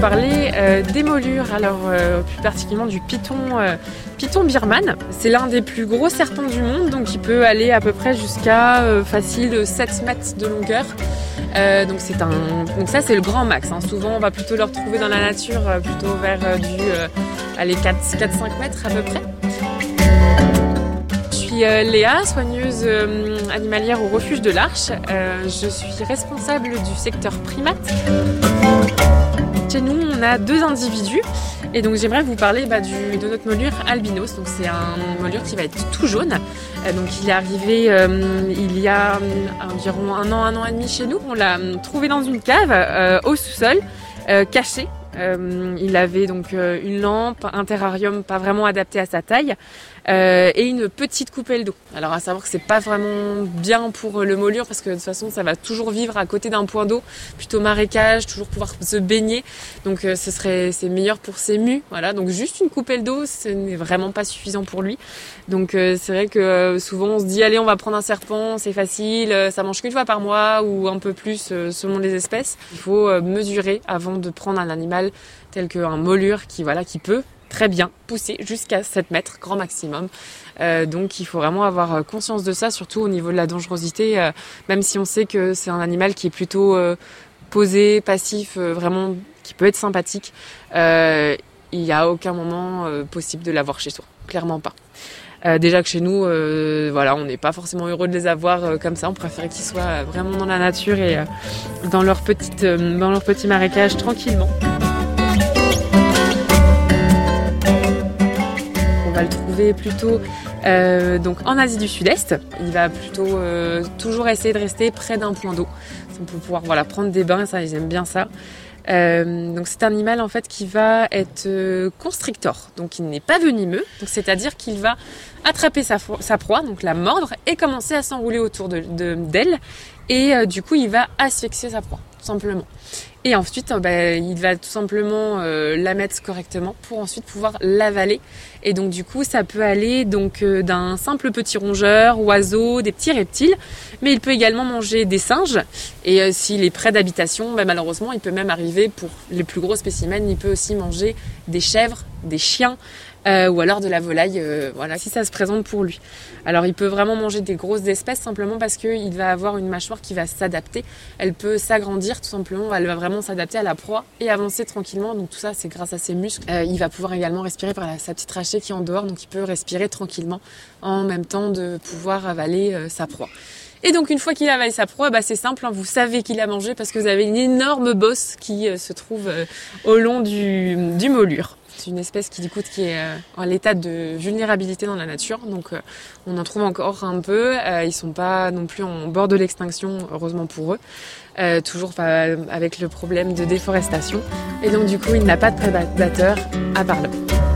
parler euh, des molures, alors euh, plus particulièrement du python, euh, python birman. C'est l'un des plus gros serpents du monde, donc il peut aller à peu près jusqu'à facile 7 mètres de longueur. donc c'est un, donc ça c'est le grand max. Hein. Souvent on va plutôt le retrouver dans la nature, plutôt vers du, allez 4-5 mètres à peu près. Je suis Léa, soigneuse animalière au refuge de l'Arche. je suis responsable du secteur primate. Chez nous, on a deux individus. Et donc j'aimerais vous parler bah, de notre molure albinos. C'est un molure qui va être tout jaune. Euh, donc il est arrivé euh, il y a euh, environ un an, un an et demi chez nous. On l'a trouvé dans une cave au sous-sol, caché. Il avait donc une lampe, un terrarium pas vraiment adapté à sa taille. Euh, et une petite coupelle d'eau. Alors à savoir que c'est pas vraiment bien pour le molure parce que de toute façon ça va toujours vivre à côté d'un point d'eau, plutôt marécage, toujours pouvoir se baigner. Donc euh, ce serait c'est meilleur pour ses mus. Voilà, donc juste une coupelle d'eau, ce n'est vraiment pas suffisant pour lui. Donc euh, c'est vrai que souvent on se dit allez on va prendre un serpent, c'est facile, ça mange qu'une fois par mois ou un peu plus selon les espèces. Il faut mesurer avant de prendre un animal tel qu'un molure qui voilà qui peut très bien, poussé jusqu'à 7 mètres, grand maximum. Euh, donc il faut vraiment avoir euh, conscience de ça, surtout au niveau de la dangerosité, euh, même si on sait que c'est un animal qui est plutôt posé, passif, vraiment qui peut être sympathique. il n'y a aucun moment possible de l'avoir chez soi, clairement pas. déjà que chez nous, voilà, on n'est pas forcément heureux de les avoir comme ça. On préférait qu'ils soient vraiment dans la nature et dans leur petite, dans leur petit marécage tranquillement. Plutôt euh, donc en Asie du Sud-Est. Il va plutôt euh, toujours essayer de rester près d'un point d'eau. pour pouvoir voilà, prendre des bains, ça ils aiment bien ça. Euh, donc c'est un animal en fait qui va être constrictor, donc il n'est pas venimeux, c'est-à-dire qu'il va attraper sa, proie, donc la mordre, et commencer à s'enrouler autour de d'elle, et du coup il va asphyxier sa proie, tout simplement. Et ensuite, euh, bah, il va tout simplement euh, la mettre correctement pour ensuite pouvoir l'avaler. Et donc du coup, ça peut aller donc euh, d'un simple petit rongeur, oiseau, des petits reptiles, mais il peut également manger des singes. Et s'il est près d'habitation, bah, malheureusement, il peut même arriver pour les plus gros spécimens, il peut aussi manger des chèvres, des chiens, euh, ou alors de la volaille, euh, voilà, si ça se présente pour lui. Alors il peut vraiment manger des grosses espèces simplement parce qu'il va avoir une mâchoire qui va s'adapter. Elle peut s'agrandir tout simplement, elle va vraiment s'adapter à la proie et avancer tranquillement. Donc tout ça, c'est grâce à ses muscles. Euh, il va pouvoir également respirer par sa petite trachée qui est en dehors, donc il peut respirer tranquillement en même temps de pouvoir avaler sa proie. Et donc une fois qu'il avale sa proie, bah, c'est simple, hein, vous savez qu'il a mangé parce que vous avez une énorme bosse qui se trouve au long du, du molure. C'est une espèce qui, est euh, en l'état de vulnérabilité dans la nature. Donc, euh, on en trouve encore un peu. Euh, ils sont pas non plus en bord de l'extinction, heureusement pour eux. toujours avec le problème de déforestation. Et donc, du coup, il n'a pas de prédateur à part l'homme.